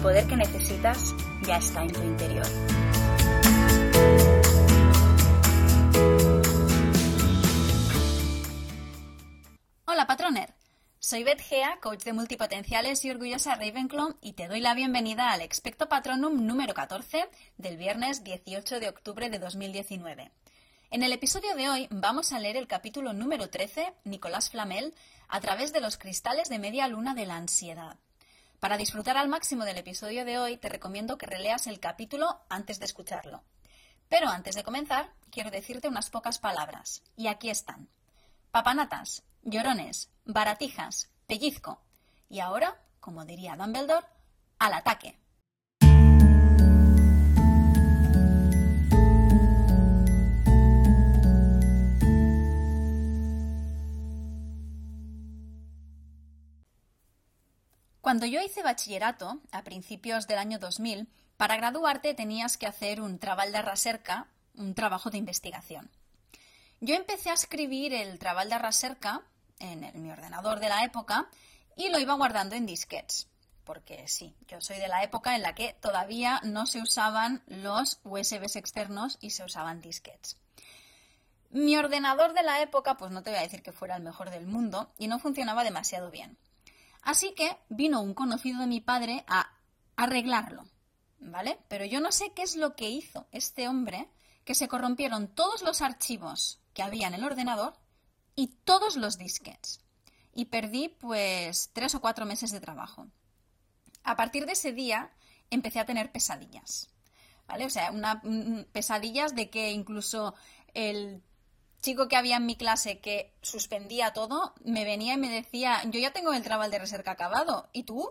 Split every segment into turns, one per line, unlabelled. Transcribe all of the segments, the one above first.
poder que necesitas ya está en tu interior. Hola patroner, soy Beth Gea, coach de multipotenciales y orgullosa Ravenclaw y te doy la bienvenida al Expecto Patronum número 14 del viernes 18 de octubre de 2019. En el episodio de hoy vamos a leer el capítulo número 13, Nicolás Flamel, a través de los cristales de media luna de la ansiedad. Para disfrutar al máximo del episodio de hoy, te recomiendo que releas el capítulo antes de escucharlo. Pero antes de comenzar, quiero decirte unas pocas palabras, y aquí están. Papanatas, llorones, baratijas, pellizco. Y ahora, como diría Dumbledore, al ataque. Cuando yo hice bachillerato, a principios del año 2000, para graduarte tenías que hacer un trabajo de raserca, un trabajo de investigación. Yo empecé a escribir el trabajo de raserca en, mi ordenador de la época y lo iba guardando en disquets. Porque sí, yo soy de la época en la que todavía no se usaban los USBs externos y se usaban disquets. Mi ordenador de la época, pues no te voy a decir que fuera el mejor del mundo y no funcionaba demasiado bien. Así que vino un conocido de mi padre a arreglarlo, ¿vale? Pero yo no sé qué es lo que hizo este hombre, que se corrompieron todos los archivos que había en el ordenador y todos los disquets. Y perdí pues tres o cuatro meses de trabajo. A partir de ese día empecé a tener pesadillas. ¿Vale? O sea, una, pesadillas de que incluso el chico que había en mi clase que suspendía todo, me venía y me decía, yo ya tengo el trabajo de reserva acabado, ¿y tú?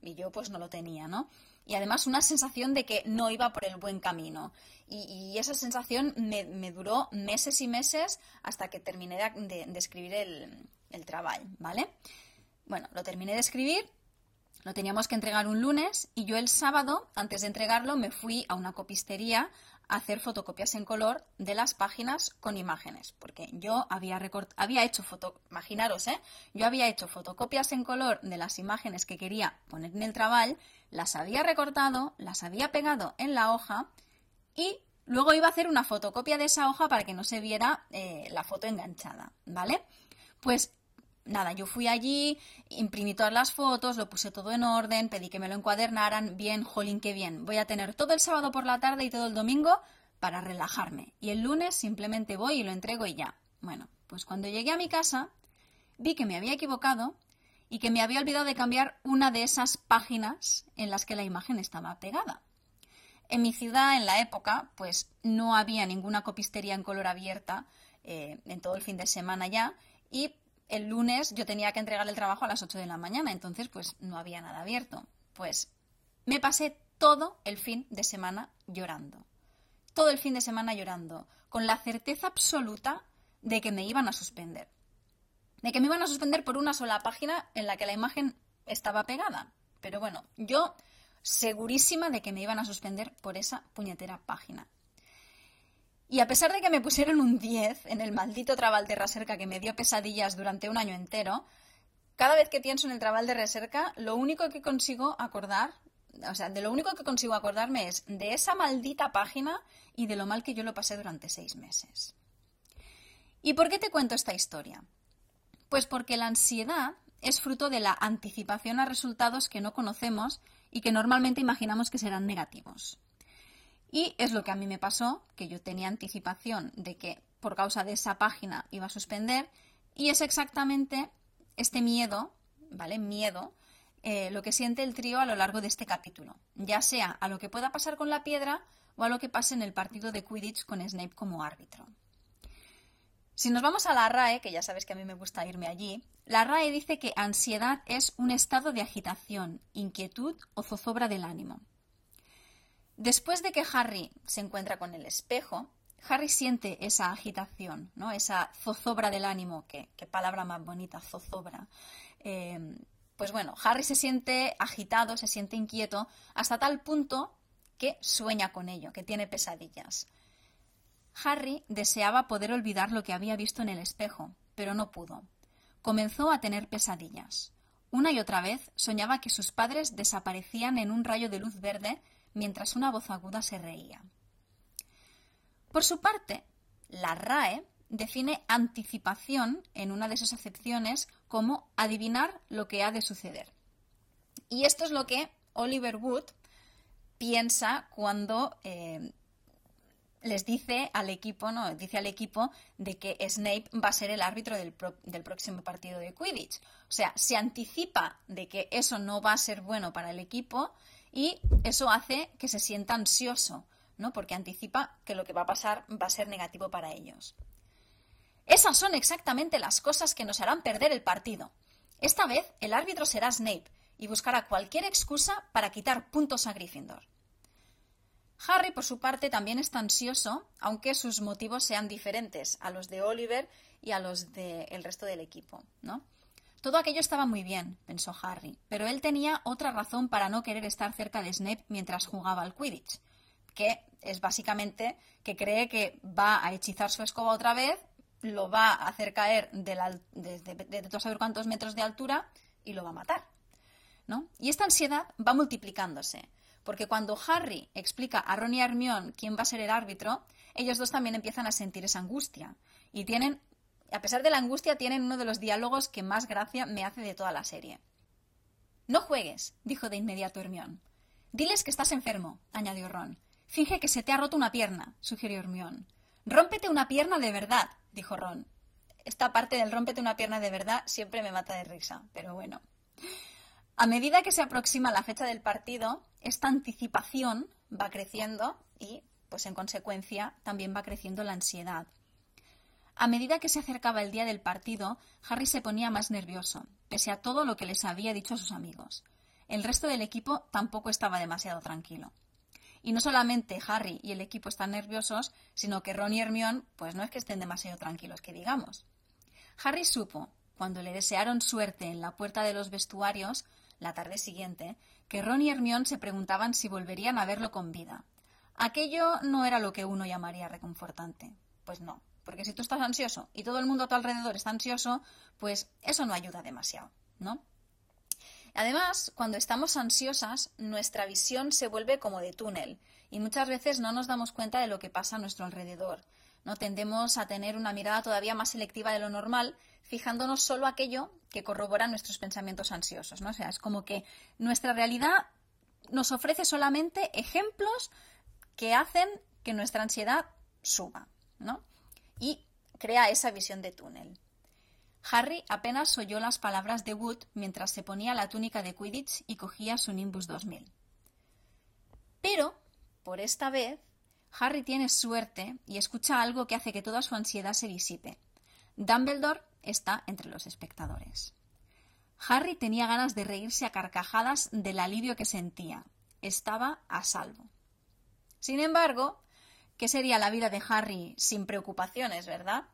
Y yo pues no lo tenía, ¿no? Y además una sensación de que no iba por el buen camino. Y, esa sensación me, duró meses y meses hasta que terminé de, escribir el, el trabajo, ¿vale? Bueno, lo terminé de escribir, lo teníamos que entregar un lunes y yo el sábado, antes de entregarlo, me fui a una copistería hacer fotocopias en color de las páginas con imágenes, porque yo había, había hecho foto imaginaros, ¿eh? yo había hecho fotocopias en color de las imágenes que quería poner en el trabal, las había recortado, las había pegado en la hoja y luego iba a hacer una fotocopia de esa hoja para que no se viera eh, la foto enganchada, ¿vale? Pues nada, yo fui allí, imprimí todas las fotos, lo puse todo en orden, pedí que me lo encuadernaran, bien, jolín, qué bien. Voy a tener todo el sábado por la tarde y todo el domingo para relajarme. Y el lunes simplemente voy y lo entrego y ya. Bueno, pues cuando llegué a mi casa, vi que me había equivocado y que me había olvidado de cambiar una de esas páginas en las que la imagen estaba pegada. En mi ciudad, en la época, pues no había ninguna copistería en color abierta eh, en todo el fin de semana ya y el lunes yo tenía que entregar el trabajo a las 8 de la mañana, entonces pues no había nada abierto. Pues me pasé todo el fin de semana llorando. Todo el fin de semana llorando, con la certeza absoluta de que me iban a suspender. De que me iban a suspender por una sola página en la que la imagen estaba pegada. Pero bueno, yo segurísima de que me iban a suspender por esa puñetera página. Y a pesar de que me pusieron un 10 en el maldito trabal de reserca que me dio pesadillas durante un año entero, cada vez que pienso en el trabal de reserca, lo único que consigo acordar, o sea, de lo único que consigo acordarme es de esa maldita página y de lo mal que yo lo pasé durante seis meses. ¿Y por qué te cuento esta historia? Pues porque la ansiedad es fruto de la anticipación a resultados que no conocemos y que normalmente imaginamos que serán negativos. Y es lo que a mí me pasó, que yo tenía anticipación de que por causa de esa página iba a suspender y es exactamente este miedo, ¿vale? Miedo, eh, lo que siente el trío a lo largo de este capítulo, ya sea a lo que pueda pasar con la piedra o a lo que pase en el partido de Quidditch con Snape como árbitro. Si nos vamos a la RAE, que ya sabes que a mí me gusta irme allí, la RAE dice que ansiedad es un estado de agitación, inquietud o zozobra del ánimo. Después de que Harry se encuentra con el espejo, Harry siente esa agitación, ¿no? esa zozobra del ánimo, que, qué palabra más bonita, zozobra. Em, pues bueno, Harry se siente agitado, se siente inquieto, hasta tal punto que sueña con ello, que tiene pesadillas. Harry deseaba poder olvidar lo que había visto en el espejo, pero no pudo, comenzó a tener pesadillas. Una y otra vez soñaba que sus padres desaparecían en un rayo de luz verde mientras una voz aguda se reía. Por su parte, la RAE define anticipación en una de sus acepciones como adivinar lo que ha de suceder. Y esto es lo que Oliver Wood piensa cuando eh, les dice al equipo, no, dice al equipo de que Snape va a ser el árbitro del, del, próximo partido de Quidditch. O sea, se anticipa de que eso no va a ser bueno para el equipo y eso hace que se sienta ansioso, ¿no? Porque anticipa que lo que va a pasar va a ser negativo para ellos. Esas son exactamente las cosas que nos harán perder el partido. Esta vez el árbitro será Snape y buscará cualquier excusa para quitar puntos a Gryffindor. Harry, por su parte, también está ansioso, aunque sus motivos sean diferentes a los de Oliver y a los del resto del equipo, ¿no? Todo aquello estaba muy bien, pensó Harry, pero él tenía otra razón para no querer estar cerca de Snape mientras jugaba al Quidditch, que es básicamente que cree que va a hechizar su escoba otra vez, lo va a hacer caer de, la, saber cuántos metros de altura y lo va a matar. ¿no? Y esta ansiedad va multiplicándose. Porque cuando Harry explica a Ron y Hermione quién va a ser el árbitro, ellos dos también empiezan a sentir esa angustia. Y tienen, a pesar de la angustia, tienen uno de los diálogos que más gracia me hace de toda la serie. No juegues, dijo de inmediato Hermione. Diles que estás enfermo, añadió Ron. Finge que se te ha roto una pierna, sugirió Hermione. Rómpete una pierna de verdad, dijo Ron. Esta parte del rómpete una pierna de verdad siempre me mata de risa, pero bueno. A medida que se aproxima la fecha del partido, esta anticipación va creciendo y, pues en consecuencia, también va creciendo la ansiedad. A medida que se acercaba el día del partido, Harry se ponía más nervioso, pese a todo lo que les había dicho a sus amigos. El resto del equipo tampoco estaba demasiado tranquilo. Y no solamente Harry y el equipo están nerviosos, sino que Ron y Hermione, pues no es que estén demasiado tranquilos, que digamos. Harry supo, cuando le desearon suerte en la puerta de los vestuarios, la tarde siguiente, que Ron y Hermione se preguntaban si volverían a verlo con vida. Aquello no era lo que uno llamaría reconfortante. Pues no, porque si tú estás ansioso y todo el mundo a tu alrededor está ansioso, pues eso no ayuda demasiado, ¿no? Además, cuando estamos ansiosas, nuestra visión se vuelve como de túnel y muchas veces no nos damos cuenta de lo que pasa a nuestro alrededor. ¿no? Tendemos a tener una mirada todavía más selectiva de lo normal fijándonos solo aquello que corrobora nuestros pensamientos ansiosos, ¿no? O sea, es como que nuestra realidad nos ofrece solamente ejemplos que hacen que nuestra ansiedad suba, ¿no? Y crea esa visión de túnel. Harry apenas oyó las palabras de Wood mientras se ponía la túnica de Quidditch y cogía su Nimbus 2000. Pero, por esta vez, Harry tiene suerte y escucha algo que hace que toda su ansiedad se disipe. Dumbledore está entre los espectadores. Harry tenía ganas de reírse a carcajadas del alivio que sentía. Estaba a salvo. Sin embargo, ¿qué sería la vida de Harry sin preocupaciones, verdad?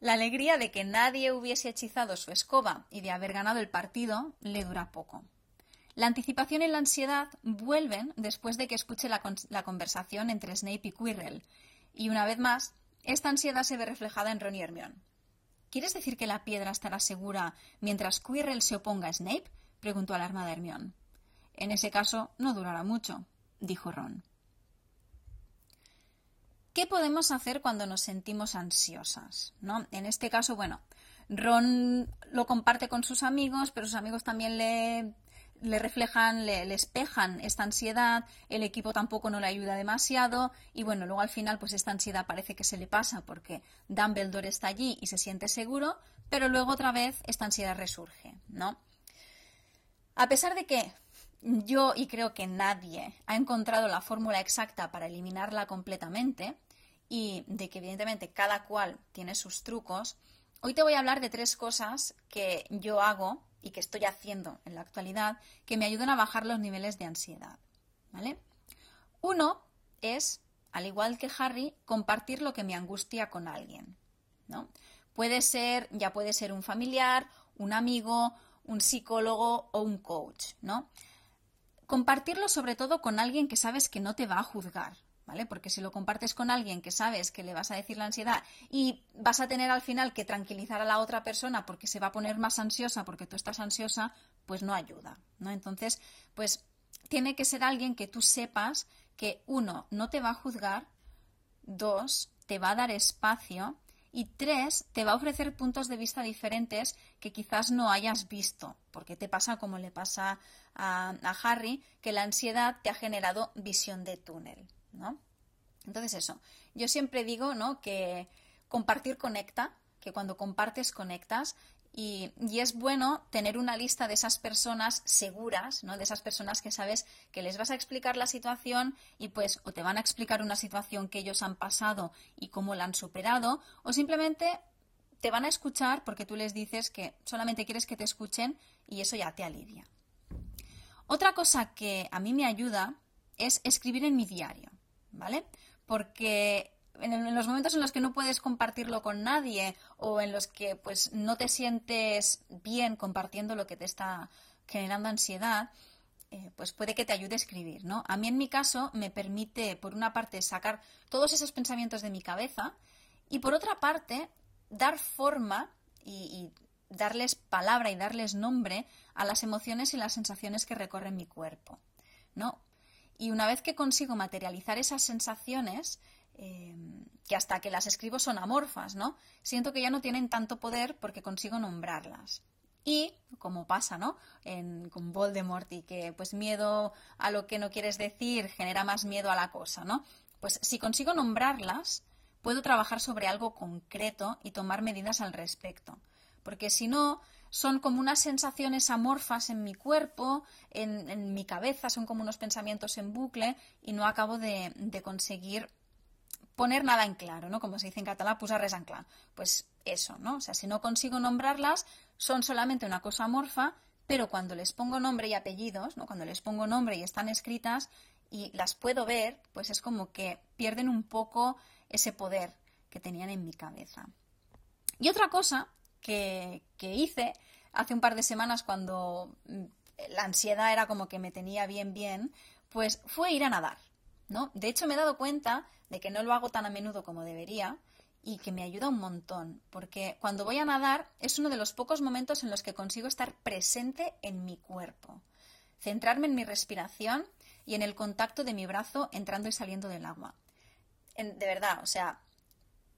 La alegría de que nadie hubiese hechizado su escoba y de haber ganado el partido le dura poco. La anticipación y la ansiedad vuelven después de que escuche la, conversación entre Snape y Quirrell, y una vez más, esta ansiedad se ve reflejada en Ron y Hermione. ¿Quieres decir que la piedra estará segura mientras Quirrell se oponga a Snape? preguntó alarmada Hermione. En ese caso, no durará mucho, dijo Ron. ¿Qué podemos hacer cuando nos sentimos ansiosas? ¿No? En este caso, bueno, Ron lo comparte con sus amigos, pero sus amigos también le le reflejan, le, espejan esta ansiedad, el equipo tampoco no le ayuda demasiado y bueno, luego al final pues esta ansiedad parece que se le pasa porque Dumbledore está allí y se siente seguro, pero luego otra vez esta ansiedad resurge, ¿no? A pesar de que yo y creo que nadie ha encontrado la fórmula exacta para eliminarla completamente y de que evidentemente cada cual tiene sus trucos, hoy te voy a hablar de tres cosas que yo hago y que estoy haciendo en la actualidad que me ayudan a bajar los niveles de ansiedad. ¿Vale? Uno es, al igual que Harry, compartir lo que me angustia con alguien. ¿no? Puede ser, ya puede ser un familiar, un amigo, un psicólogo o un coach, ¿no? Compartirlo sobre todo con alguien que sabes que no te va a juzgar, ¿vale? Porque si lo compartes con alguien que sabes que le vas a decir la ansiedad y vas a tener al final que tranquilizar a la otra persona porque se va a poner más ansiosa porque tú estás ansiosa, pues no ayuda, ¿no? Entonces, pues tiene que ser alguien que tú sepas que uno, no te va a juzgar, dos, te va a dar espacio y tres, te va a ofrecer puntos de vista diferentes que quizás no hayas visto, porque te pasa como le pasa a, a Harry, que la ansiedad te ha generado visión de túnel. ¿No? Entonces eso, yo siempre digo, ¿no? Que compartir conecta, que cuando compartes conectas y, es bueno tener una lista de esas personas seguras, ¿no? De esas personas que sabes que les vas a explicar la situación y pues o te van a explicar una situación que ellos han pasado y cómo la han superado o simplemente te van a escuchar porque tú les dices que solamente quieres que te escuchen y eso ya te alivia. Otra cosa que a mí me ayuda es escribir en mi diario. ¿Vale? Porque en, los momentos en los que no puedes compartirlo con nadie o en los que pues no te sientes bien compartiendo lo que te está generando ansiedad, eh, pues puede que te ayude a escribir, ¿no? A mí en mi caso me permite, por una parte, sacar todos esos pensamientos de mi cabeza y por otra parte, dar forma y, y darles palabra y darles nombre a las emociones y las sensaciones que recorren mi cuerpo, ¿no? Y una vez que consigo materializar esas sensaciones, eh, que hasta que las escribo son amorfas, ¿no? Siento que ya no tienen tanto poder porque consigo nombrarlas. Y, como pasa, ¿no? En, con Voldemort y que, pues, miedo a lo que no quieres decir genera más miedo a la cosa, ¿no? Pues si consigo nombrarlas, puedo trabajar sobre algo concreto y tomar medidas al respecto. Porque si no, son como unas sensaciones amorfas en mi cuerpo, en, mi cabeza, son como unos pensamientos en bucle y no acabo de, conseguir poner nada en claro, ¿no? Como se dice en catalán, pues res en Pues eso, ¿no? O sea, si no consigo nombrarlas, son solamente una cosa amorfa, pero cuando les pongo nombre y apellidos, ¿no? Cuando les pongo nombre y están escritas y las puedo ver, pues es como que pierden un poco ese poder que tenían en mi cabeza. Y otra cosa que, hice hace un par de semanas cuando mm, la ansiedad era como que me tenía bien, bien, pues fue ir a nadar, ¿no? De hecho, me he dado cuenta de que no lo hago tan a menudo como debería y que me ayuda un montón, porque cuando voy a nadar es uno de los pocos momentos en los que consigo estar presente en mi cuerpo, centrarme en mi respiración y en el contacto de mi brazo entrando y saliendo del agua. de verdad, o sea,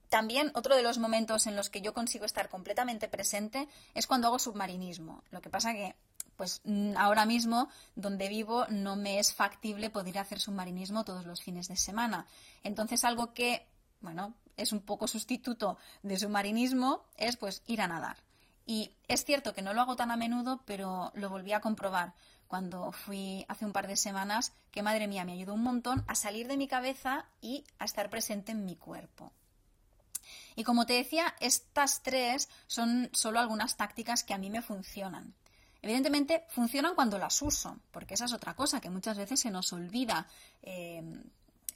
también otro de los momentos en los que yo consigo estar completamente presente es cuando hago submarinismo. Lo que pasa que, pues mm, ahora mismo, donde vivo, no me es factible poder hacer submarinismo todos los fines de semana. Entonces, algo que, bueno, es un poco sustituto de submarinismo es pues ir a nadar. Y es cierto que no lo hago tan a menudo, pero lo volví a comprobar cuando fui hace un par de semanas, que madre mía, me ayudó un montón a salir de mi cabeza y a estar presente en mi cuerpo. Y como te decía, estas tres son solo algunas tácticas que a mí me funcionan. Evidentemente funcionan cuando las uso, porque esa es otra cosa que muchas veces se nos olvida, eh,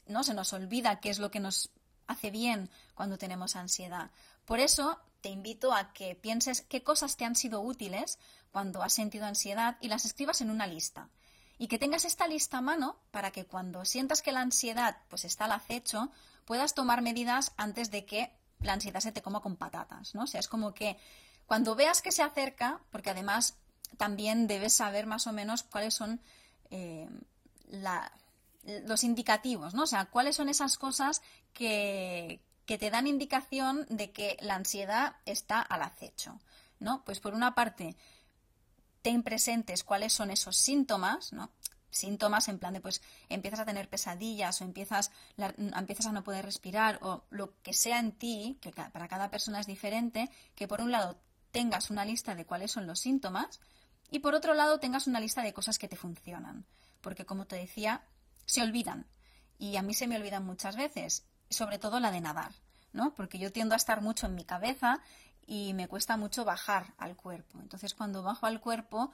¿no? Se nos olvida qué es lo que nos hace bien cuando tenemos ansiedad. Por eso te invito a que pienses qué cosas te han sido útiles cuando has sentido ansiedad y las escribas en una lista. Y que tengas esta lista a mano para que cuando sientas que la ansiedad pues está al acecho, puedas tomar medidas antes de que la ansiedad se te coma con patatas, ¿no? O sea, es como que cuando veas que se acerca, porque además también debes saber más o menos cuáles son eh, los indicativos, ¿no? O sea, cuáles son esas cosas que, que te dan indicación de que la ansiedad está al acecho, ¿no? Pues por una parte, ten presentes cuáles son esos síntomas, ¿no? Síntomas en plan de pues empiezas a tener pesadillas o empiezas, empiezas a no poder respirar o lo que sea en ti, que para cada persona es diferente, que por un lado tengas una lista de cuáles son los síntomas y por otro lado tengas una lista de cosas que te funcionan. Porque como te decía, se olvidan. Y a mí se me olvidan muchas veces, sobre todo la de nadar, ¿no? Porque yo tiendo a estar mucho en mi cabeza y me cuesta mucho bajar al cuerpo. Entonces cuando bajo al cuerpo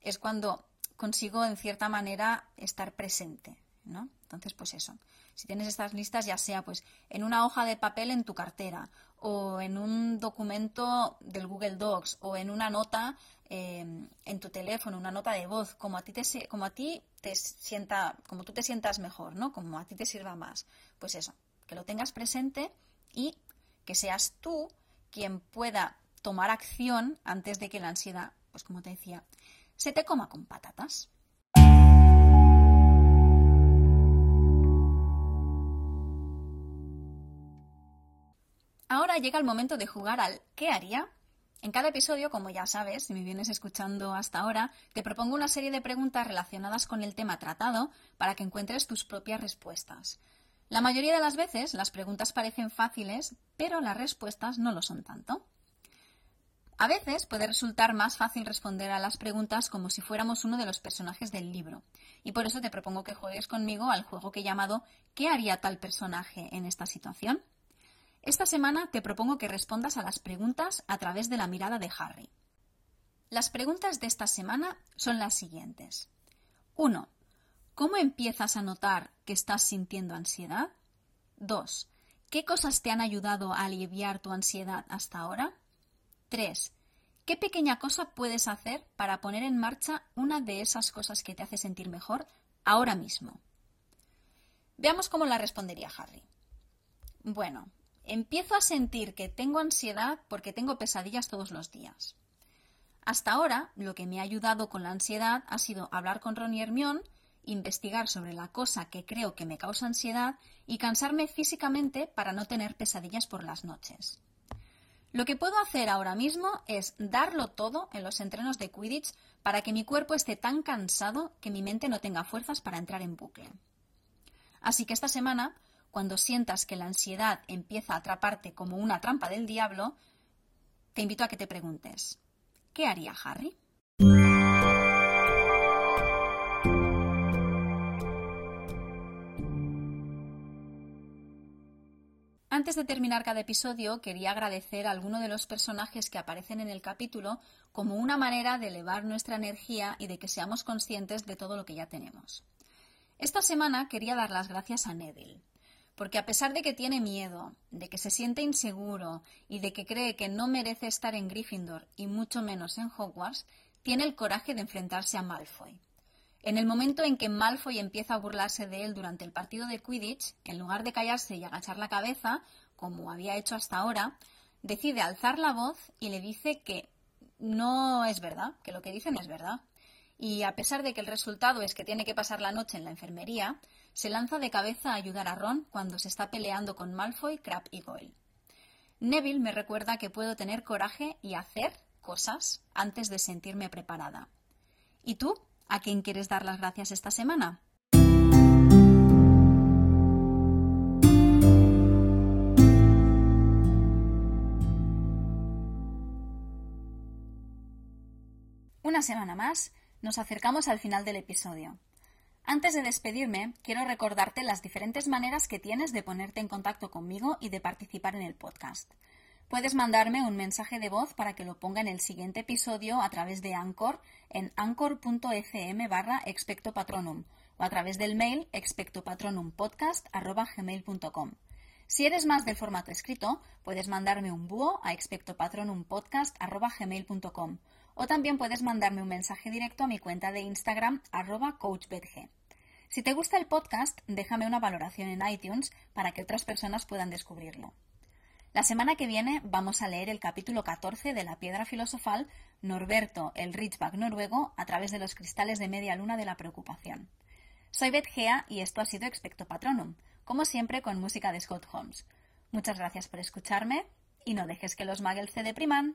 es cuando consigo en cierta manera estar presente. ¿no? Entonces, pues eso. Si tienes estas listas, ya sea pues en una hoja de papel en tu cartera, o en un documento del Google Docs, o en una nota em, en tu teléfono, una nota de voz, como a ti te como a ti te sienta, como tú te sientas mejor, ¿no? Como a ti te sirva más. Pues eso, que lo tengas presente y que seas tú quien pueda tomar acción antes de que la ansiedad, pues como te decía, se te coma con patatas. Ahora llega el momento de jugar al ¿qué haría? En cada episodio, como ya sabes, si me vienes escuchando hasta ahora, te propongo una serie de preguntas relacionadas con el tema tratado para que encuentres tus propias respuestas. La mayoría de las veces las preguntas parecen fáciles, pero las respuestas no lo son tanto. A veces puede resultar más fácil responder a las preguntas como si fuéramos uno de los personajes del libro, y por eso te propongo que juegues conmigo al juego que he llamado ¿Qué haría tal personaje en esta situación? Esta semana te propongo que respondas a las preguntas a través de la mirada de Harry. Las preguntas de esta semana son las siguientes. 1. ¿Cómo empiezas a notar que estás sintiendo ansiedad? 2. ¿Qué cosas te han ayudado a aliviar tu ansiedad hasta ahora? 3. ¿Qué pequeña cosa puedes hacer para poner en marcha una de esas cosas que te hace sentir mejor ahora mismo? Veamos cómo la respondería Harry. Bueno, empiezo a sentir que tengo ansiedad porque tengo pesadillas todos los días. Hasta ahora, lo que me ha ayudado con la ansiedad ha sido hablar con Ron y Hermione, investigar sobre la cosa que creo que me causa ansiedad y cansarme físicamente para no tener pesadillas por las noches. Lo que puedo hacer ahora mismo es darlo todo en los entrenos de Quidditch para que mi cuerpo esté tan cansado que mi mente no tenga fuerzas para entrar en bucle. Así que esta semana, cuando sientas que la ansiedad empieza a atraparte como una trampa del diablo, te invito a que te preguntes, ¿qué haría Harry? Antes de terminar cada episodio, quería agradecer a alguno de los personajes que aparecen en el capítulo como una manera de elevar nuestra energía y de que seamos conscientes de todo lo que ya tenemos. Esta semana quería dar las gracias a Neville, porque a pesar de que tiene miedo, de que se siente inseguro y de que cree que no merece estar en Gryffindor y mucho menos en Hogwarts, tiene el coraje de enfrentarse a Malfoy. En el momento en que Malfoy empieza a burlarse de él durante el partido de Quidditch, en lugar de callarse y agachar la cabeza, como había hecho hasta ahora, decide alzar la voz y le dice que no es verdad, que lo que dicen es verdad. Y a pesar de que el resultado es que tiene que pasar la noche en la enfermería, se lanza de cabeza a ayudar a Ron cuando se está peleando con Malfoy, Crab y Goyle. Neville me recuerda que puedo tener coraje y hacer cosas antes de sentirme preparada. ¿Y tú? ¿A quién quieres dar las gracias esta semana? Una semana más, nos acercamos al final del episodio. Antes de despedirme, quiero recordarte las diferentes maneras que tienes de ponerte en contacto conmigo y de participar en el podcast. Puedes mandarme un mensaje de voz para que lo ponga en el siguiente episodio a través de Anchor en anchor.fm barra expectopatronum o a través del mail expectopatronumpodcast.gmail.com. Si eres más del formato escrito, puedes mandarme un búho a expectopatronumpodcast.gmail.com o también puedes mandarme un mensaje directo a mi cuenta de Instagram arroba coachbetg. Si te gusta el podcast, déjame una valoración en iTunes para que otras personas puedan descubrirlo. La semana que viene vamos a leer el capítulo 14 de La Piedra Filosofal, Norberto, el Ridgeback noruego, a través de los cristales de media luna de la preocupación. Soy Beth Gea y esto ha sido Expecto Patronum, como siempre con música de Scott Holmes. Muchas gracias por escucharme y no dejes que los muggles se depriman.